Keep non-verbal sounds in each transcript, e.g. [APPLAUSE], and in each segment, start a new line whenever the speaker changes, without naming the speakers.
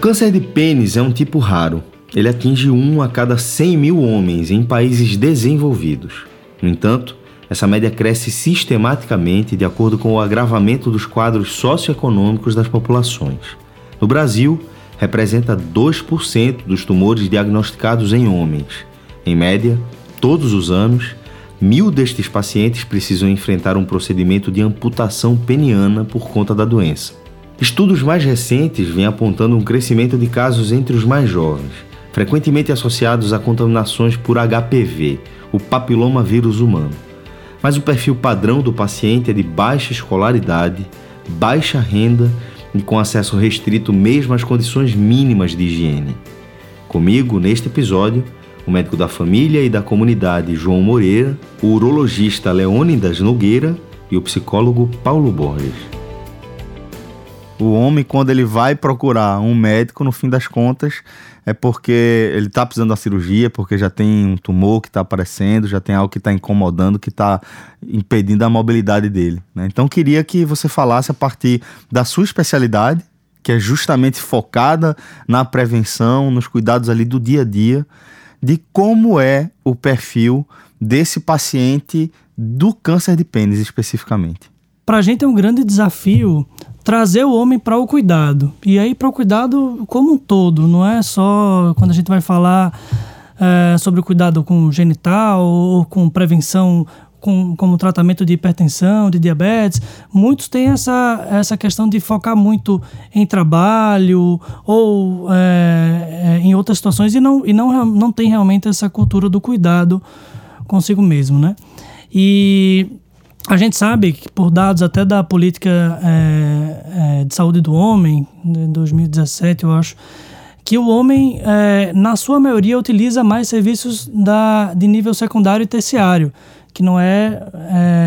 câncer de pênis é um tipo raro. Ele atinge um a cada 100 mil homens em países desenvolvidos. No entanto, essa média cresce sistematicamente de acordo com o agravamento dos quadros socioeconômicos das populações. No Brasil, representa 2% dos tumores diagnosticados em homens. Em média, todos os anos, mil destes pacientes precisam enfrentar um procedimento de amputação peniana por conta da doença. Estudos mais recentes vêm apontando um crescimento de casos entre os mais jovens, frequentemente associados a contaminações por HPV, o papiloma vírus humano. Mas o perfil padrão do paciente é de baixa escolaridade, baixa renda e com acesso restrito mesmo às condições mínimas de higiene. Comigo, neste episódio, o médico da família e da comunidade João Moreira, o urologista Leônidas Nogueira e o psicólogo Paulo Borges.
O homem, quando ele vai procurar um médico, no fim das contas, é porque ele está precisando da cirurgia, porque já tem um tumor que está aparecendo, já tem algo que está incomodando, que está impedindo a mobilidade dele. Né? Então, queria que você falasse a partir da sua especialidade, que é justamente focada na prevenção, nos cuidados ali do dia a dia, de como é o perfil desse paciente do câncer de pênis especificamente.
Para a gente é um grande desafio trazer o homem para o cuidado. E aí para o cuidado como um todo, não é só quando a gente vai falar é, sobre o cuidado com genital ou com prevenção com, como tratamento de hipertensão, de diabetes, muitos têm essa, essa questão de focar muito em trabalho ou é, em outras situações e não, e não, não tem realmente essa cultura do cuidado consigo mesmo, né? E a gente sabe que, por dados até da política é, é, de saúde do homem, de 2017, eu acho, que o homem, é, na sua maioria, utiliza mais serviços da, de nível secundário e terciário, que não é,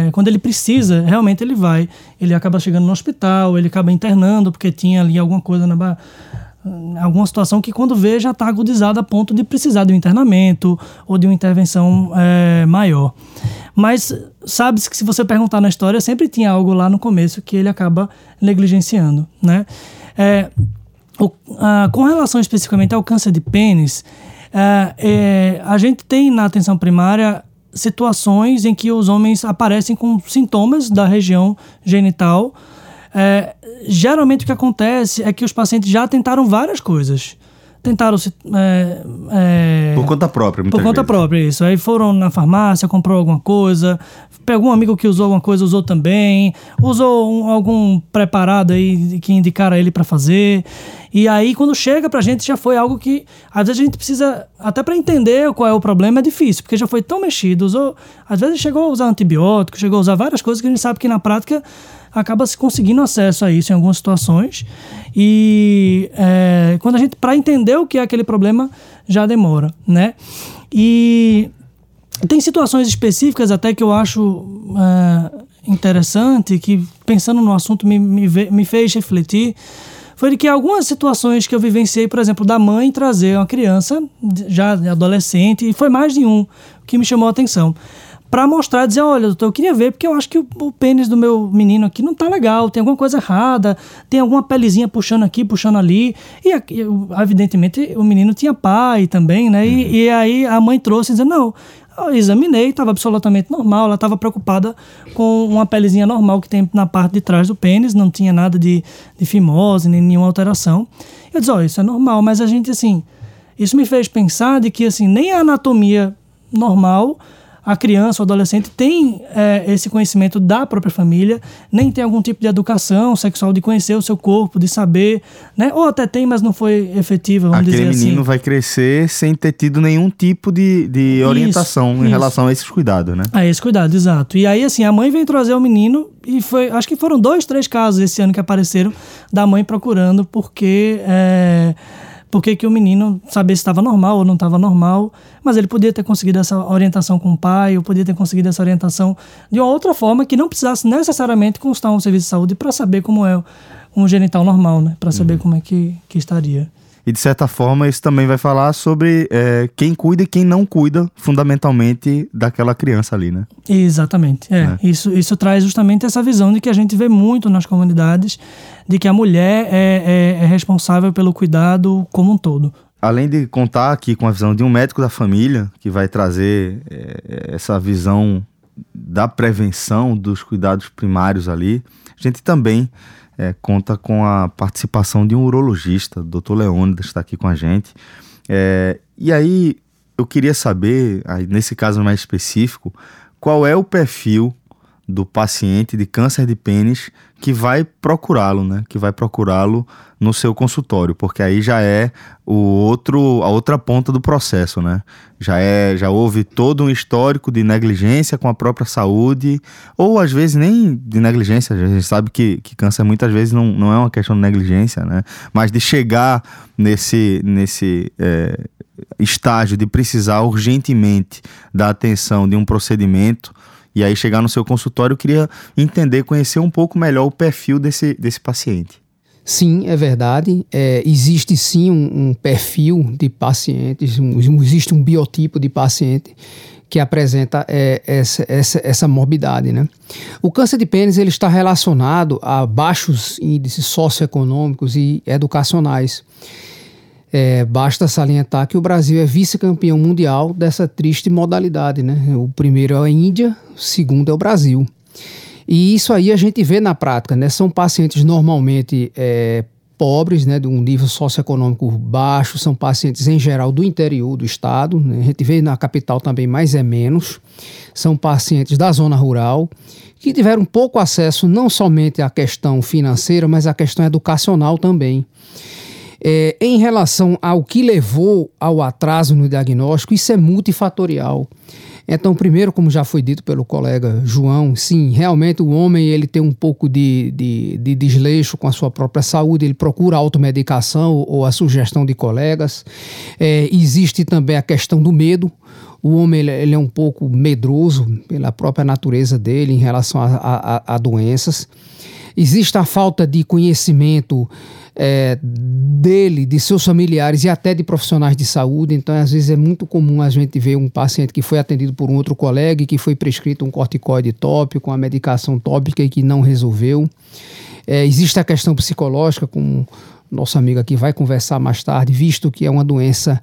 é, Quando ele precisa, realmente ele vai. Ele acaba chegando no hospital, ele acaba internando porque tinha ali alguma coisa na alguma situação que quando vê já está agudizada a ponto de precisar de um internamento ou de uma intervenção é, maior. Mas sabe-se que se você perguntar na história, sempre tinha algo lá no começo que ele acaba negligenciando, né? É, o, a, com relação especificamente ao câncer de pênis, é, é, a gente tem na atenção primária situações em que os homens aparecem com sintomas da região genital. É, geralmente o que acontece é que os pacientes já tentaram várias coisas tentaram se. É,
é, por conta própria,
Por conta
vezes.
própria, isso. Aí foram na farmácia, comprou alguma coisa, pegou um amigo que usou alguma coisa, usou também, usou um, algum preparado aí que indicaram ele para fazer. E aí, quando chega pra gente, já foi algo que às vezes a gente precisa, até para entender qual é o problema, é difícil, porque já foi tão mexido. Usou, às vezes chegou a usar antibiótico, chegou a usar várias coisas que a gente sabe que na prática acaba se conseguindo acesso a isso em algumas situações. E é, quando a gente, para entender o que é aquele problema, já demora, né? E tem situações específicas até que eu acho é, interessante, que pensando no assunto me, me, me fez refletir foi de que algumas situações que eu vivenciei, por exemplo, da mãe trazer uma criança já adolescente, e foi mais de um que me chamou a atenção para mostrar, dizer, olha, doutor, eu queria ver porque eu acho que o, o, pênis do meu menino aqui não tá legal, tem alguma coisa errada, tem alguma pelezinha puxando aqui, puxando ali. E, evidentemente, o menino tinha pai também, né? E, uhum. e aí a mãe trouxe dizendo, não, eu examinei, estava absolutamente normal, ela estava preocupada com uma pelezinha normal que tem na parte de trás do pênis, não tinha nada de, de fimose, nem nenhuma alteração. Eu disse, ó, oh, isso é normal, mas a gente, assim, isso me fez pensar de que, assim, nem a anatomia normal a criança ou adolescente tem é, esse conhecimento da própria família, nem tem algum tipo de educação sexual de conhecer o seu corpo, de saber, né? Ou até tem, mas não foi efetiva, vamos
Aquele
dizer assim.
Menino vai crescer sem ter tido nenhum tipo de, de orientação isso, em isso. relação a esses cuidados, né?
A esse cuidado, exato. E aí, assim, a mãe vem trazer o menino e foi, acho que foram dois, três casos esse ano que apareceram da mãe procurando porque... É, porque que o menino sabia se estava normal ou não estava normal, mas ele podia ter conseguido essa orientação com o pai, ou podia ter conseguido essa orientação de uma outra forma que não precisasse necessariamente constar um serviço de saúde para saber como é um genital normal, né? Para saber uhum. como é que, que estaria.
E de certa forma, isso também vai falar sobre é, quem cuida e quem não cuida, fundamentalmente, daquela criança ali, né?
Exatamente. É. é. Isso, isso traz justamente essa visão de que a gente vê muito nas comunidades, de que a mulher é, é, é responsável pelo cuidado como um todo
além de contar aqui com a visão de um médico da família, que vai trazer é, essa visão da prevenção dos cuidados primários ali, a gente também é, conta com a participação de um urologista, o Dr. Leônidas está aqui com a gente. É, e aí eu queria saber, nesse caso mais específico, qual é o perfil do paciente de câncer de pênis que vai procurá-lo, né? Que vai procurá-lo no seu consultório, porque aí já é o outro a outra ponta do processo, né? Já é já houve todo um histórico de negligência com a própria saúde, ou às vezes nem de negligência, a gente sabe que, que câncer muitas vezes não, não é uma questão de negligência, né? Mas de chegar nesse nesse é, estágio de precisar urgentemente da atenção de um procedimento e aí chegar no seu consultório, eu queria entender, conhecer um pouco melhor o perfil desse, desse paciente.
Sim, é verdade. É, existe sim um, um, perfil de pacientes, um, existe um biotipo de paciente que apresenta é, essa, essa, essa morbidade. Né? O câncer de pênis ele está relacionado a baixos índices socioeconômicos e educacionais. É, basta salientar que o Brasil é vice-campeão mundial dessa triste modalidade. Né? O primeiro é a Índia, o segundo é o Brasil. E isso aí a gente vê na prática, né? São pacientes normalmente é, pobres, né, de um nível socioeconômico baixo, são pacientes em geral do interior do estado, né? a gente vê na capital também mais é menos, são pacientes da zona rural que tiveram pouco acesso não somente à questão financeira, mas à questão educacional também. É, em relação ao que levou ao atraso no diagnóstico, isso é multifatorial. Então, primeiro, como já foi dito pelo colega João, sim, realmente o homem ele tem um pouco de, de, de desleixo com a sua própria saúde, ele procura automedicação ou a sugestão de colegas. É, existe também a questão do medo. O homem ele, é um pouco medroso pela própria natureza dele em relação a, a, a doenças. Existe a falta de conhecimento é, dele, de seus familiares e até de profissionais de saúde. Então, às vezes, é muito comum a gente ver um paciente que foi atendido por um outro colega e que foi prescrito um corticoide tópico, uma medicação tópica e que não resolveu. É, existe a questão psicológica, com nosso amigo aqui vai conversar mais tarde, visto que é uma doença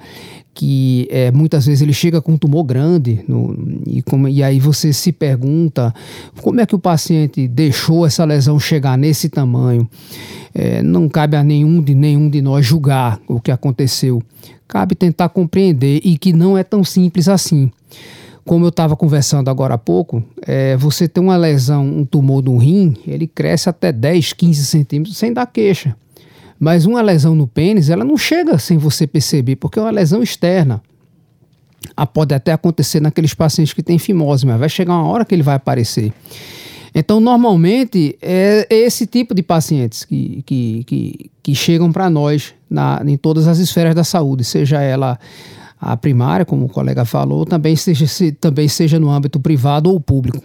que é, muitas vezes ele chega com um tumor grande no, e, como, e aí você se pergunta como é que o paciente deixou essa lesão chegar nesse tamanho. É, não cabe a nenhum de nenhum de nós julgar o que aconteceu. Cabe tentar compreender e que não é tão simples assim. Como eu estava conversando agora há pouco, é, você tem uma lesão, um tumor do rim, ele cresce até 10, 15 centímetros sem dar queixa. Mas uma lesão no pênis, ela não chega sem você perceber, porque é uma lesão externa. Ah, pode até acontecer naqueles pacientes que têm fimose, mas vai chegar uma hora que ele vai aparecer. Então, normalmente, é esse tipo de pacientes que, que, que, que chegam para nós na, em todas as esferas da saúde, seja ela a primária, como o colega falou, também seja, se, também seja no âmbito privado ou público.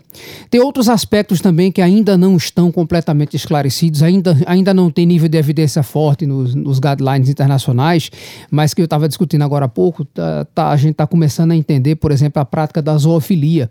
Tem outros aspectos também que ainda não estão completamente esclarecidos, ainda, ainda não tem nível de evidência forte nos, nos guidelines internacionais, mas que eu estava discutindo agora há pouco, tá, tá, a gente está começando a entender, por exemplo, a prática da zoofilia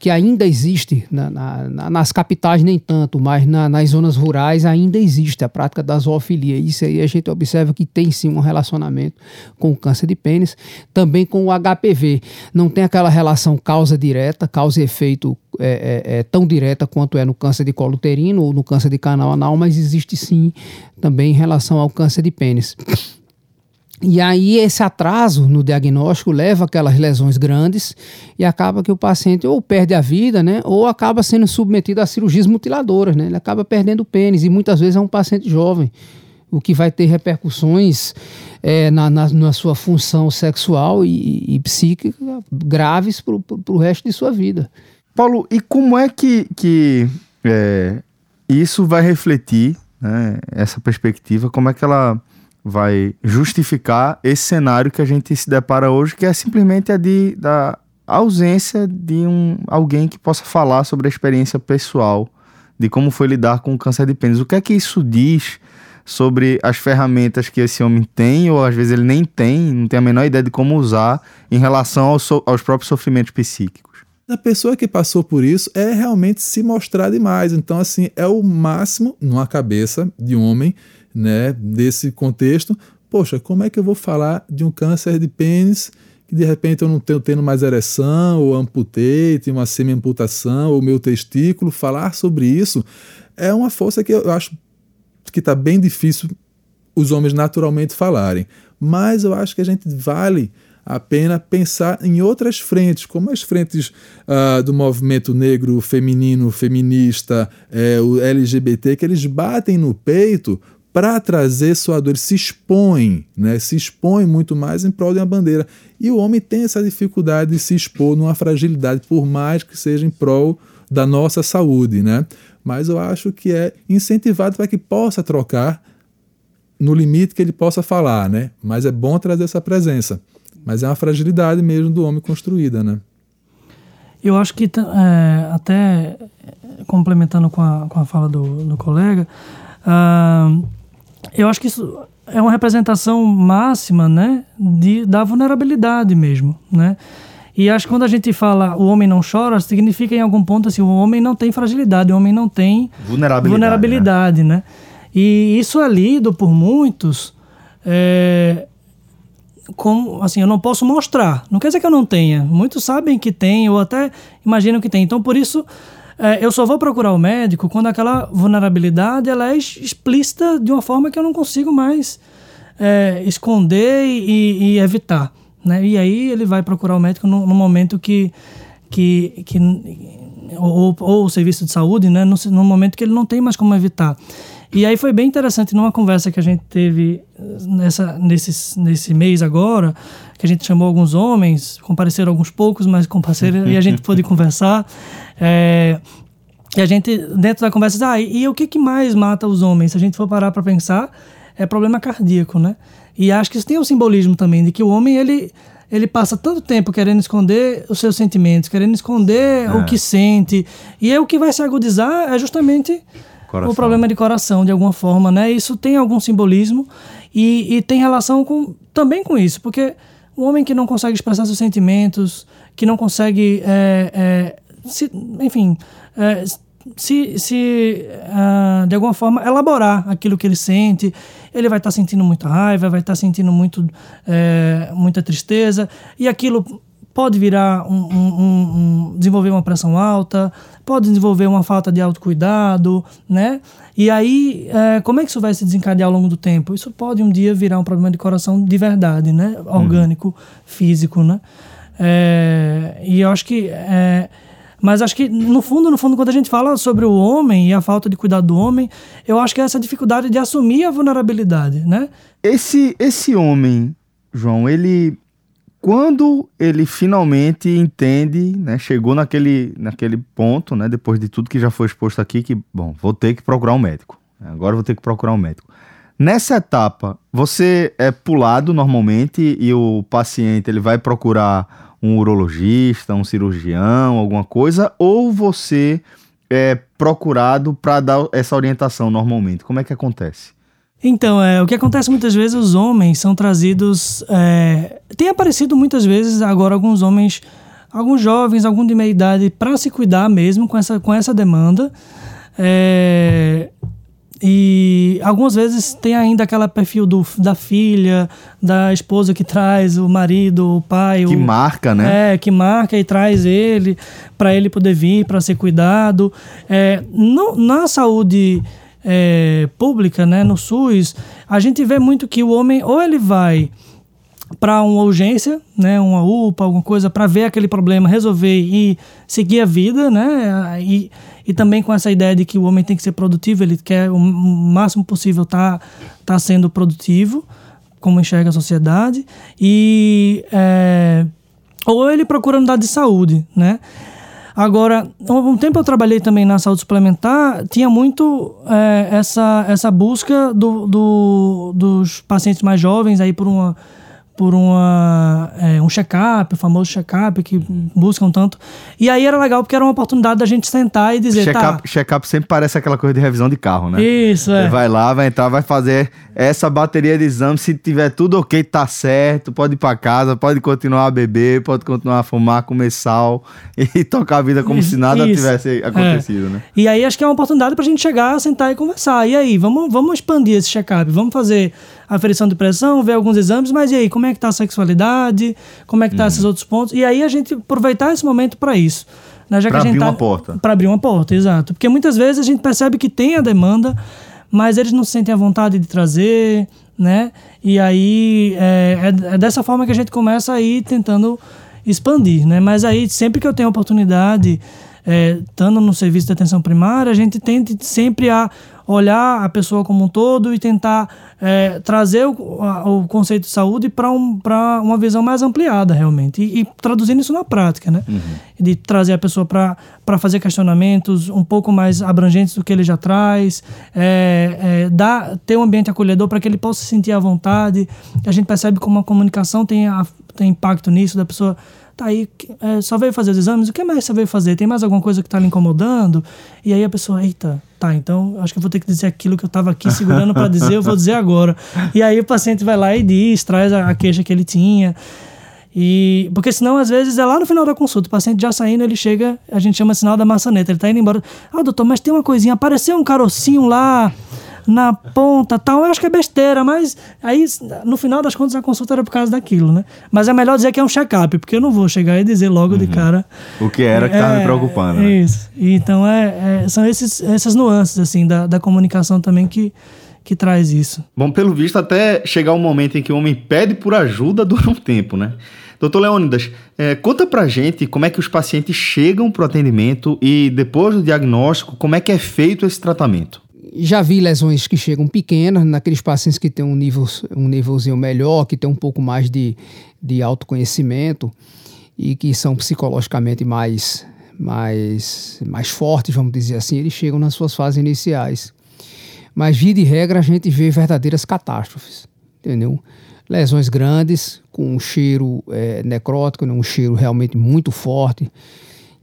que ainda existe, na, na, nas capitais nem tanto, mas na, nas zonas rurais ainda existe a prática da zoofilia. Isso aí a gente observa que tem sim um relacionamento com o câncer de pênis, também com o HPV. Não tem aquela relação causa direta, causa e efeito é, é, é, tão direta quanto é no câncer de colo uterino ou no câncer de canal anal, mas existe sim também em relação ao câncer de pênis. E aí esse atraso no diagnóstico leva aquelas lesões grandes e acaba que o paciente ou perde a vida, né, ou acaba sendo submetido a cirurgias mutiladoras, né? Ele acaba perdendo o pênis e muitas vezes é um paciente jovem, o que vai ter repercussões é, na, na, na, sua função sexual e, e psíquica graves para o resto de sua vida.
Paulo, e como é que, que é, isso vai refletir, né, essa perspectiva, como é que ela vai justificar esse cenário que a gente se depara hoje, que é simplesmente a de, da ausência de um, alguém que possa falar sobre a experiência pessoal de como foi lidar com o câncer de pênis. O que é que isso diz sobre as ferramentas que esse homem tem, ou às vezes ele nem tem, não tem a menor ideia de como usar em relação aos, so aos próprios sofrimentos psíquicos.
A pessoa que passou por isso é realmente se mostrar demais. Então, assim, é o máximo numa cabeça de homem, né, desse contexto. Poxa, como é que eu vou falar de um câncer de pênis que de repente eu não tenho tendo mais ereção, ou amputei, tenho uma semi-amputação, ou meu testículo? Falar sobre isso é uma força que eu acho que está bem difícil os homens naturalmente falarem. Mas eu acho que a gente vale a pena pensar em outras frentes, como as frentes uh, do movimento negro, feminino, feminista, é, o LGBT, que eles batem no peito para trazer sua dor, se expõem, né? se expõem muito mais em prol de uma bandeira. E o homem tem essa dificuldade de se expor numa fragilidade, por mais que seja em prol da nossa saúde. Né? mas eu acho que é incentivado para que possa trocar no limite que ele possa falar, né? Mas é bom trazer essa presença. Mas é uma fragilidade mesmo do homem construída, né?
Eu acho que, é, até complementando com a, com a fala do, do colega, uh, eu acho que isso é uma representação máxima, né, de, da vulnerabilidade mesmo, né? E acho que quando a gente fala o homem não chora, significa em algum ponto assim, o homem não tem fragilidade, o homem não tem
vulnerabilidade,
vulnerabilidade né? né? E isso é lido por muitos é, como, assim, eu não posso mostrar. Não quer dizer que eu não tenha. Muitos sabem que tem ou até imaginam que tem. Então, por isso, é, eu só vou procurar o médico quando aquela vulnerabilidade ela é explícita de uma forma que eu não consigo mais é, esconder e, e evitar. Né? E aí ele vai procurar o médico no, no momento que, que, que ou, ou, o serviço de saúde, né? No, no, momento que ele não tem mais como evitar. E aí foi bem interessante numa conversa que a gente teve nessa, nesse, nesse mês agora, que a gente chamou alguns homens, compareceram alguns poucos, mas compareceram [LAUGHS] e a gente pôde conversar. É, e a gente, dentro da conversa, ah, e, e o que, que mais mata os homens? Se a gente for parar para pensar, é problema cardíaco, né? E acho que isso tem um simbolismo também de que o homem ele ele passa tanto tempo querendo esconder os seus sentimentos, querendo esconder é. o que sente, e aí o que vai se agudizar é justamente coração. o problema de coração, de alguma forma, né? Isso tem algum simbolismo e, e tem relação com, também com isso, porque o homem que não consegue expressar seus sentimentos, que não consegue, é, é, se, enfim, é, se, se uh, de alguma forma elaborar aquilo que ele sente, ele vai estar tá sentindo muita raiva, vai estar tá sentindo muito, é, muita tristeza, e aquilo pode virar um, um, um, desenvolver uma pressão alta, pode desenvolver uma falta de autocuidado, né? E aí, é, como é que isso vai se desencadear ao longo do tempo? Isso pode um dia virar um problema de coração de verdade, né? Orgânico, uhum. físico, né? É, e eu acho que é, mas acho que, no fundo, no fundo, quando a gente fala sobre o homem e a falta de cuidado do homem, eu acho que é essa dificuldade de assumir a vulnerabilidade, né?
Esse, esse homem, João, ele quando ele finalmente entende, né, chegou naquele, naquele ponto, né, depois de tudo que já foi exposto aqui, que, bom, vou ter que procurar um médico. Agora vou ter que procurar um médico. Nessa etapa, você é pulado normalmente e o paciente ele vai procurar um urologista, um cirurgião, alguma coisa, ou você é procurado para dar essa orientação normalmente? Como é que acontece?
Então, é, o que acontece muitas vezes, os homens são trazidos. É, tem aparecido muitas vezes agora alguns homens, alguns jovens, algum de meia idade, para se cuidar mesmo com essa, com essa demanda. É, e algumas vezes tem ainda aquela perfil do, da filha, da esposa que traz o marido, o pai.
Que
o,
marca, né?
É, que marca e traz ele para ele poder vir, para ser cuidado. É, no, na saúde é, pública, né, no SUS, a gente vê muito que o homem ou ele vai para uma urgência, né, uma UPA, alguma coisa, para ver aquele problema, resolver e seguir a vida, né? E, e também com essa ideia de que o homem tem que ser produtivo, ele quer o máximo possível estar tá, tá sendo produtivo, como enxerga a sociedade, e é, ou ele procura unidade de saúde, né? Agora, um tempo eu trabalhei também na saúde suplementar, tinha muito é, essa, essa busca do, do, dos pacientes mais jovens aí por uma por uma, é, um check-up, o famoso check-up, que buscam tanto. E aí era legal porque era uma oportunidade da gente sentar e dizer, tá...
Check-up check sempre parece aquela coisa de revisão de carro, né?
Isso, é.
Você vai lá, vai entrar, vai fazer essa bateria de exame, se tiver tudo ok, tá certo, pode ir pra casa, pode continuar a beber, pode continuar a fumar, comer sal [LAUGHS] e tocar a vida como
Isso,
se nada
isso.
tivesse acontecido, né?
E aí acho que é uma oportunidade pra gente chegar, sentar e conversar. E aí, vamos, vamos expandir esse check-up, vamos fazer aferição de pressão, ver alguns exames, mas e aí, como é que tá a sexualidade? Como é que tá esses outros pontos? E aí a gente aproveitar esse momento pra isso. Né? Já
Pra
que a gente
abrir
tá-
uma porta.
Pra abrir uma porta, exato. Porque muitas vezes a gente percebe que tem a demanda, mas eles não se sentem à vontade de trazer, né? E aí é, é- é dessa forma que a gente começa a ir tentando expandir, né? Mas aí sempre que eu tenho oportunidade, é, estando no serviço de atenção primária, a gente tenta sempre a olhar a pessoa como um todo e tentar é, trazer o, a- o conceito de saúde para um, pra uma visão mais ampliada, realmente. E, e traduzindo isso na prática, né? De trazer a pessoa para fazer questionamentos um pouco mais abrangentes do que ele já traz, é, é, dar, ter um ambiente acolhedor para que ele possa se sentir à vontade. A gente percebe como a comunicação tem, a- tem impacto nisso, da pessoa tá aí, é, só veio fazer os exames, o que mais você veio fazer? Tem mais alguma coisa que tá lhe incomodando? E aí a pessoa, eita, tá, então acho que eu vou ter que dizer aquilo que eu tava aqui segurando para dizer, eu vou dizer agora. E aí o paciente vai lá e diz, traz a, a queixa que ele tinha. E porque senão às vezes é lá no final da consulta, o paciente já saindo, ele chega, a gente chama sinal da maçaneta, ele tá indo embora. Ah, doutor, mas tem uma coisinha, apareceu um carocinho lá na ponta, tal. Eu acho que é besteira, mas aí no final das contas a consulta era por causa daquilo, né? Mas é melhor dizer que é um check-up, porque eu não vou chegar e dizer logo de cara.
O que era que tava me
É,
preocupando, né?
Isso. Então é, é- são esses, essas nuances assim da, da comunicação também que que traz isso.
Bom, pelo visto, até chegar o momento em que o homem pede por ajuda [LAUGHS] dura um tempo, né? Doutor Leônidas, eh, conta pra gente como é que os pacientes chegam pro atendimento e depois do diagnóstico, como é que é feito esse tratamento?
Já vi lesões que chegam pequenas, naqueles pacientes que têm um, nível, um nívelzinho melhor, que têm um pouco mais de, de autoconhecimento e que são psicologicamente mais, mais, mais fortes, vamos dizer assim, eles chegam nas suas fases iniciais. Mas, via de regra, a gente vê verdadeiras catástrofes, entendeu? Lesões grandes, com um cheiro eh, necrótico, né? um cheiro realmente muito forte.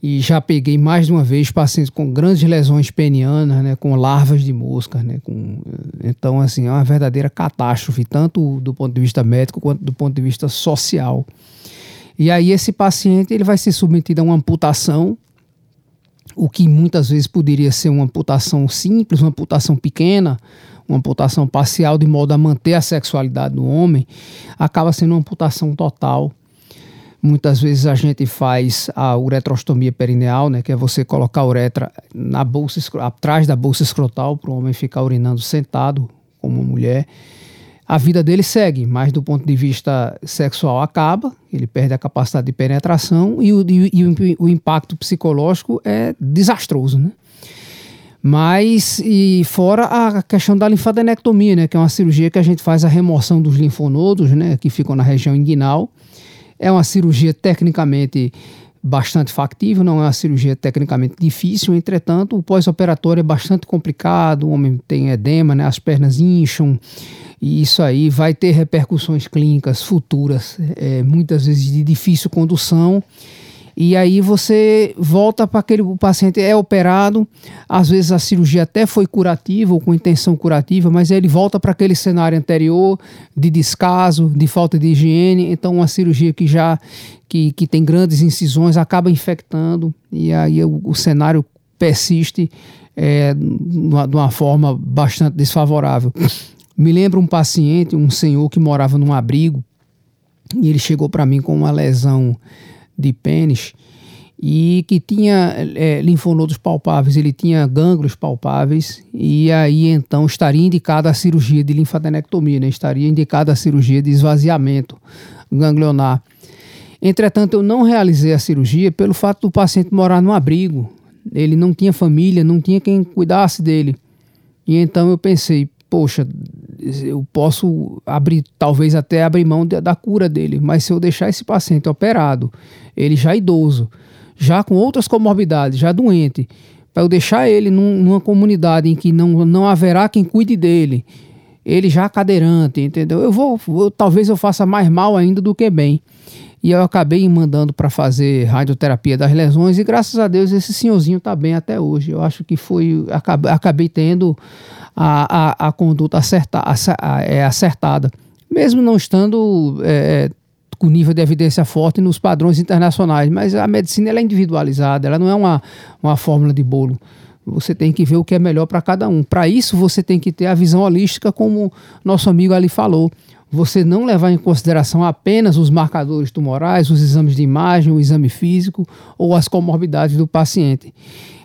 E já peguei mais de uma vez pacientes com grandes lesões penianas, né, com larvas de mosca, né, com, então assim é uma verdadeira catástrofe tanto do ponto de vista médico quanto do ponto de vista social. E aí esse paciente ele vai ser submetido a uma amputação, o que muitas vezes poderia ser uma amputação simples, uma amputação pequena, uma amputação parcial de modo a manter a sexualidade do homem, acaba sendo uma amputação total. Muitas vezes a gente faz a uretrostomia perineal, né, que é você colocar a uretra na bolsa, atrás da bolsa escrotal para o homem ficar urinando sentado como mulher. A vida dele segue, mas do ponto de vista sexual acaba, ele perde a capacidade de penetração e o, e o, o impacto psicológico é desastroso, né? Mas, e fora a questão da linfadenectomia, né, que é uma cirurgia que a gente faz a remoção dos linfonodos, né, que ficam na região inguinal. É uma cirurgia tecnicamente bastante factível, não é uma cirurgia tecnicamente difícil, entretanto, o pós-operatório é bastante complicado, o homem tem edema, né, as pernas incham, e isso aí vai ter repercussões clínicas futuras, é, muitas vezes de difícil condução. E aí você volta para aquele o paciente é operado, às vezes a cirurgia até foi curativa ou com intenção curativa, mas ele volta para aquele cenário anterior de descaso, de falta de higiene, então uma cirurgia que já que, que tem grandes incisões acaba infectando e aí o, o cenário persiste é, de uma forma bastante desfavorável. Me lembro um paciente, um senhor que morava num abrigo e ele chegou para mim com uma lesão de pênis e que tinha é, linfonodos palpáveis, ele tinha gânglios palpáveis e aí então estaria indicada a cirurgia de linfadenectomia, né? estaria indicada a cirurgia de esvaziamento ganglionar. Entretanto, eu não realizei a cirurgia pelo fato do paciente morar no abrigo. Ele não tinha família, não tinha quem cuidasse dele. E então eu pensei, poxa, eu posso abrir, talvez até abrir mão da, da cura dele, mas se eu deixar esse paciente operado, ele já idoso, já com outras comorbidades, já doente, para eu deixar ele num- numa comunidade em que não, não haverá quem cuide dele, ele já cadeirante, entendeu? Eu vou, eu, talvez eu faça mais mal ainda do que bem. E eu acabei mandando para fazer radioterapia das lesões e graças a Deus esse senhorzinho está bem até hoje. Eu acho que foi acabei, acabei tendo a, a, a conduta acerta, é, acertada, mesmo não estando é, com nível de evidência forte nos padrões internacionais. Mas a medicina ela é individualizada, ela não é uma, uma fórmula de bolo. Você tem que ver o que é melhor para cada um. Para isso, você tem que ter a visão holística, como nosso amigo ali falou. Você não levar em consideração apenas os marcadores tumorais, os exames de imagem, o exame físico ou as comorbidades do paciente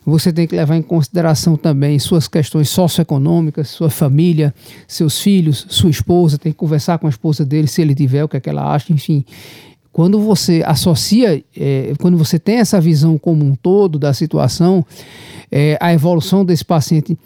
você tem que levar em consideração também suas questões socioeconômicas, sua família, seus filhos, sua esposa, tem que conversar com a esposa dele se ele tiver, o que é que ela acha, enfim. Quando você associa, é, quando você tem essa visão como um todo da situação, é, a evolução desse paciente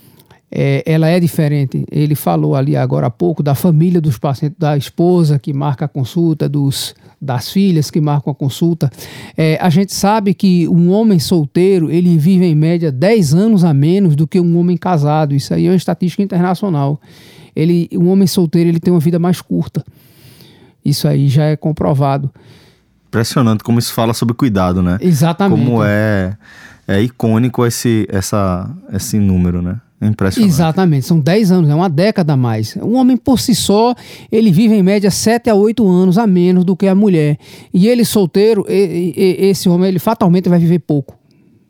é, ela é diferente. Ele falou ali agora há pouco da família dos pacientes, da esposa que marca a consulta, dos, das filhas que marcam a consulta. É, a gente sabe que um homem solteiro ele vive em média 10 anos a menos do que um homem casado. Isso aí é uma estatística internacional. Ele, um homem solteiro ele tem uma vida mais curta. Isso aí já é comprovado.
Impressionante como isso fala sobre cuidado, né?
Exatamente.
Como é, é icônico esse, essa, esse número, né? Impressionante.
Exatamente, são 10 anos, é uma década a mais. Um homem por si só, ele vive em média 7 a 8 anos a menos do que a mulher. E ele solteiro, esse homem, ele fatalmente vai viver pouco.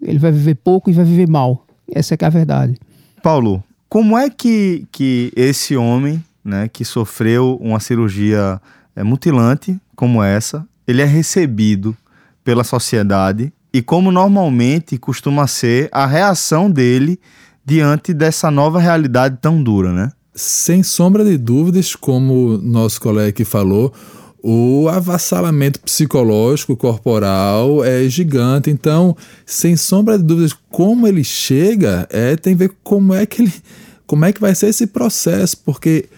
Ele vai viver pouco e vai viver mal. Essa é que é a verdade.
Paulo, como é que, que esse homem, né, que sofreu uma cirurgia é, mutilante como essa, ele é recebido pela sociedade e como normalmente costuma ser a reação dele diante dessa nova realidade tão dura, né?
Sem sombra de dúvidas, como nosso colega aqui falou, o avassalamento psicológico corporal é gigante. Então, sem sombra de dúvidas, como ele chega, é tem a ver como é que ele, como é que vai ser esse processo, porque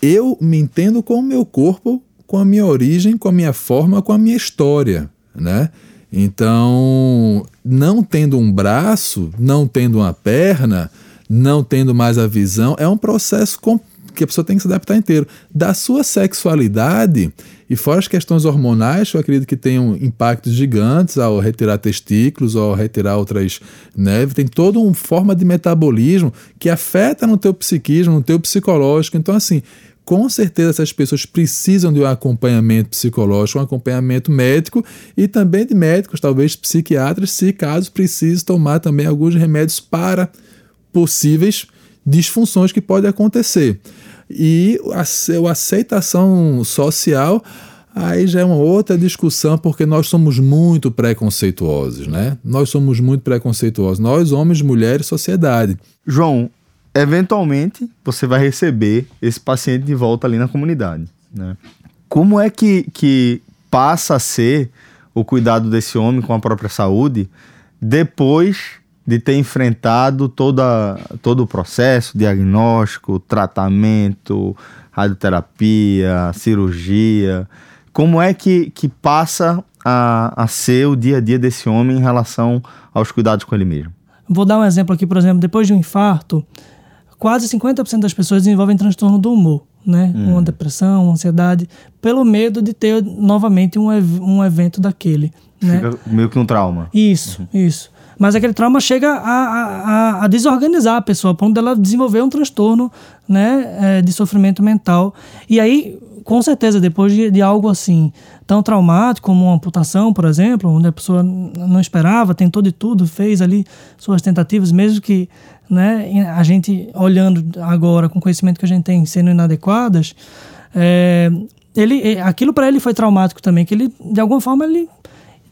eu me entendo com o meu corpo, com a minha origem, com a minha forma, com a minha história, né? Então, não tendo um braço, não tendo uma perna, não tendo mais a visão, é um processo que a pessoa tem que se adaptar inteiro. Da sua sexualidade, e fora as questões hormonais, eu acredito que tenham impactos gigantes ao retirar testículos, ao retirar outras. Né? Tem toda uma forma de metabolismo que afeta no teu psiquismo, no teu psicológico. Então, assim, com certeza essas pessoas precisam de um acompanhamento psicológico, um acompanhamento médico e também de médicos, talvez psiquiatras, se caso precise tomar também alguns remédios para possíveis disfunções que podem acontecer. E a, a aceitação social aí já é uma outra discussão, porque nós somos muito preconceituosos, né? Nós somos muito preconceituosos, nós, homens, mulheres, sociedade.
João, eventualmente você vai receber esse paciente de volta ali na comunidade. Né? Como é que, que passa a ser o cuidado desse homem com a própria saúde depois de ter enfrentado toda, todo o processo, diagnóstico, tratamento, radioterapia, cirurgia? Como é que, que passa a, a ser o dia a dia desse homem em relação aos cuidados com ele mesmo?
Vou dar um exemplo aqui, por exemplo, depois de um infarto, quase 50% das pessoas desenvolvem transtorno do humor, né? Hum. Uma depressão, uma ansiedade, pelo medo de ter novamente um, um evento daquele. Né?
Fica meio que um trauma.
Isso, uhum. isso. Mas aquele trauma chega a, a, a desorganizar a pessoa, a ponto dela desenvolver um transtorno né, é, de sofrimento mental. E aí, com certeza, depois de, de, algo assim tão traumático como uma amputação, por exemplo, onde a pessoa não esperava, tentou de tudo, fez ali suas tentativas, mesmo que né, a gente olhando agora com o conhecimento que a gente tem sendo inadequadas, é, ele, aquilo para ele foi traumático também, que ele de alguma forma ele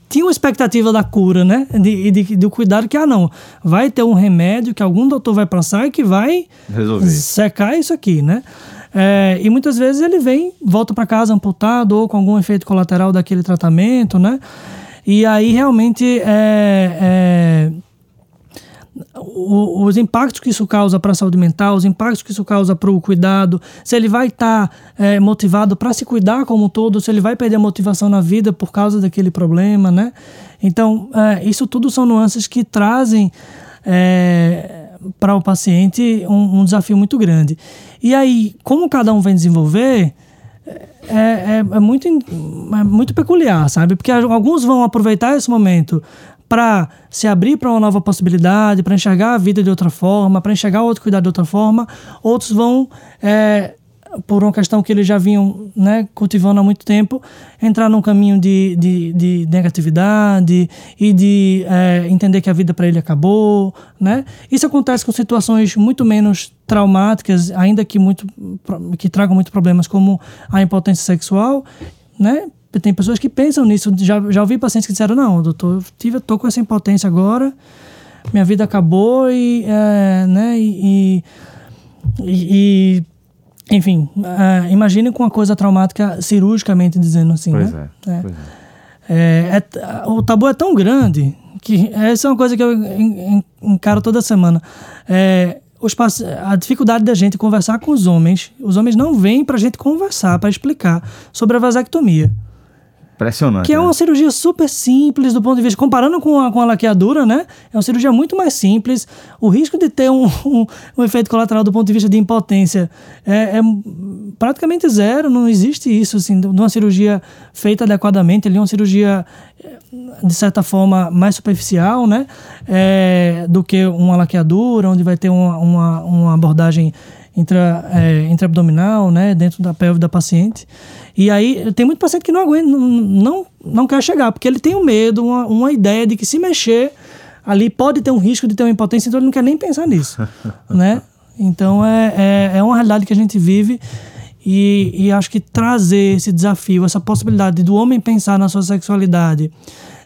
tinha uma expectativa da cura, né? De, de, de cuidado que, ah, não, vai ter um remédio que algum doutor vai passar e que vai
Resolver.
secar isso aqui, né? É, e muitas vezes ele vem, volta para casa amputado ou com algum efeito colateral daquele tratamento, né? E aí realmente é, é os impactos que isso causa para a saúde mental, os impactos que isso causa para o cuidado, se ele vai estar tá, é, motivado para se cuidar como um todo, se ele vai perder a motivação na vida por causa daquele problema, né? Então, é, isso tudo são nuances que trazem é, para o paciente um, um, desafio muito grande. E aí, como cada um vem desenvolver, é, é, é muito, é muito peculiar, sabe? Porque alguns vão aproveitar esse momento para se abrir para uma nova possibilidade, para enxergar a vida de outra forma, para enxergar o outro cuidado de outra forma. Outros vão é, por uma questão que eles já vinham né, cultivando há muito tempo, entrar num caminho de, de, de negatividade e de é, entender que a vida para ele acabou. Né? Isso acontece com situações muito menos traumáticas, ainda que, muito, que tragam muitos problemas, como a impotência sexual. Né? Tem pessoas que pensam nisso. Já, já ouvi pacientes que disseram: Não, doutor, eu estou com essa impotência agora, minha vida acabou e. É, né, e, e, e enfim, uh, imagine com uma coisa traumática cirurgicamente dizendo assim,
pois
né?
É, é. Pois
é. É, é, o tabu é tão grande que essa é uma coisa que eu encaro toda semana. É, os, a dificuldade da gente conversar com os homens, os homens não vêm para a gente conversar, para explicar sobre a vasectomia.
Impressionante.
Que é uma né? cirurgia super simples do ponto de vista. Comparando com a, com a laqueadura, né? É uma cirurgia muito mais simples. O risco de ter um, [LAUGHS] um, um efeito colateral do ponto de vista de impotência é, é, praticamente zero. Não existe isso, assim, de uma cirurgia feita adequadamente. Ali, uma cirurgia, de certa forma, mais superficial, né? É, do que uma laqueadura, onde vai ter uma, uma, uma abordagem intra, é, intraabdominal, né? Dentro da pelve da paciente. E aí tem muito paciente que não aguenta, não, não, não quer chegar, porque ele tem um medo, uma, uma ideia de que se mexer ali pode ter um risco de ter uma impotência, então ele não quer nem pensar nisso, [LAUGHS] né? Então é, é, é, uma realidade que a gente vive e, e acho que trazer esse desafio, essa possibilidade do homem pensar na sua sexualidade,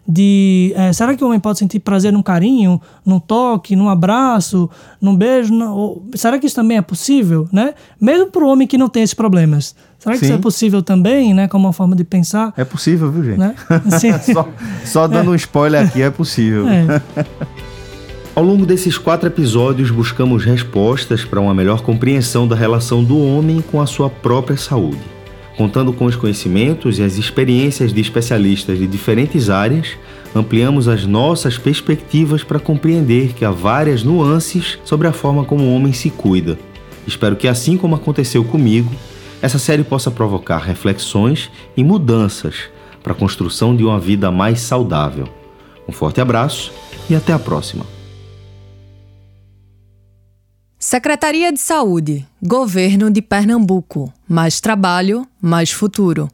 de é, será que o homem pode sentir prazer num carinho, num toque, num abraço, num beijo? ou, será que isso também é possível, né? Mesmo para o homem que não tem esses problemas. Será que Sim. isso é possível também, né? Como uma forma de pensar?
É possível, viu, gente? Né? [LAUGHS] só, só, dando é. um spoiler aqui, é possível. É. [LAUGHS]
Ao longo desses quatro episódios, buscamos respostas para uma melhor compreensão da relação do homem com a sua própria saúde Contando com os conhecimentos e as experiências de especialistas de diferentes áreas, ampliamos as nossas perspectivas para compreender que há várias nuances sobre a forma como o homem se cuida. Espero que, assim como aconteceu comigo, essa série possa provocar reflexões e mudanças para a construção de uma vida mais saudável. Um forte abraço e até a próxima!
Secretaria de Saúde, Governo de Pernambuco. Mais trabalho, mais futuro.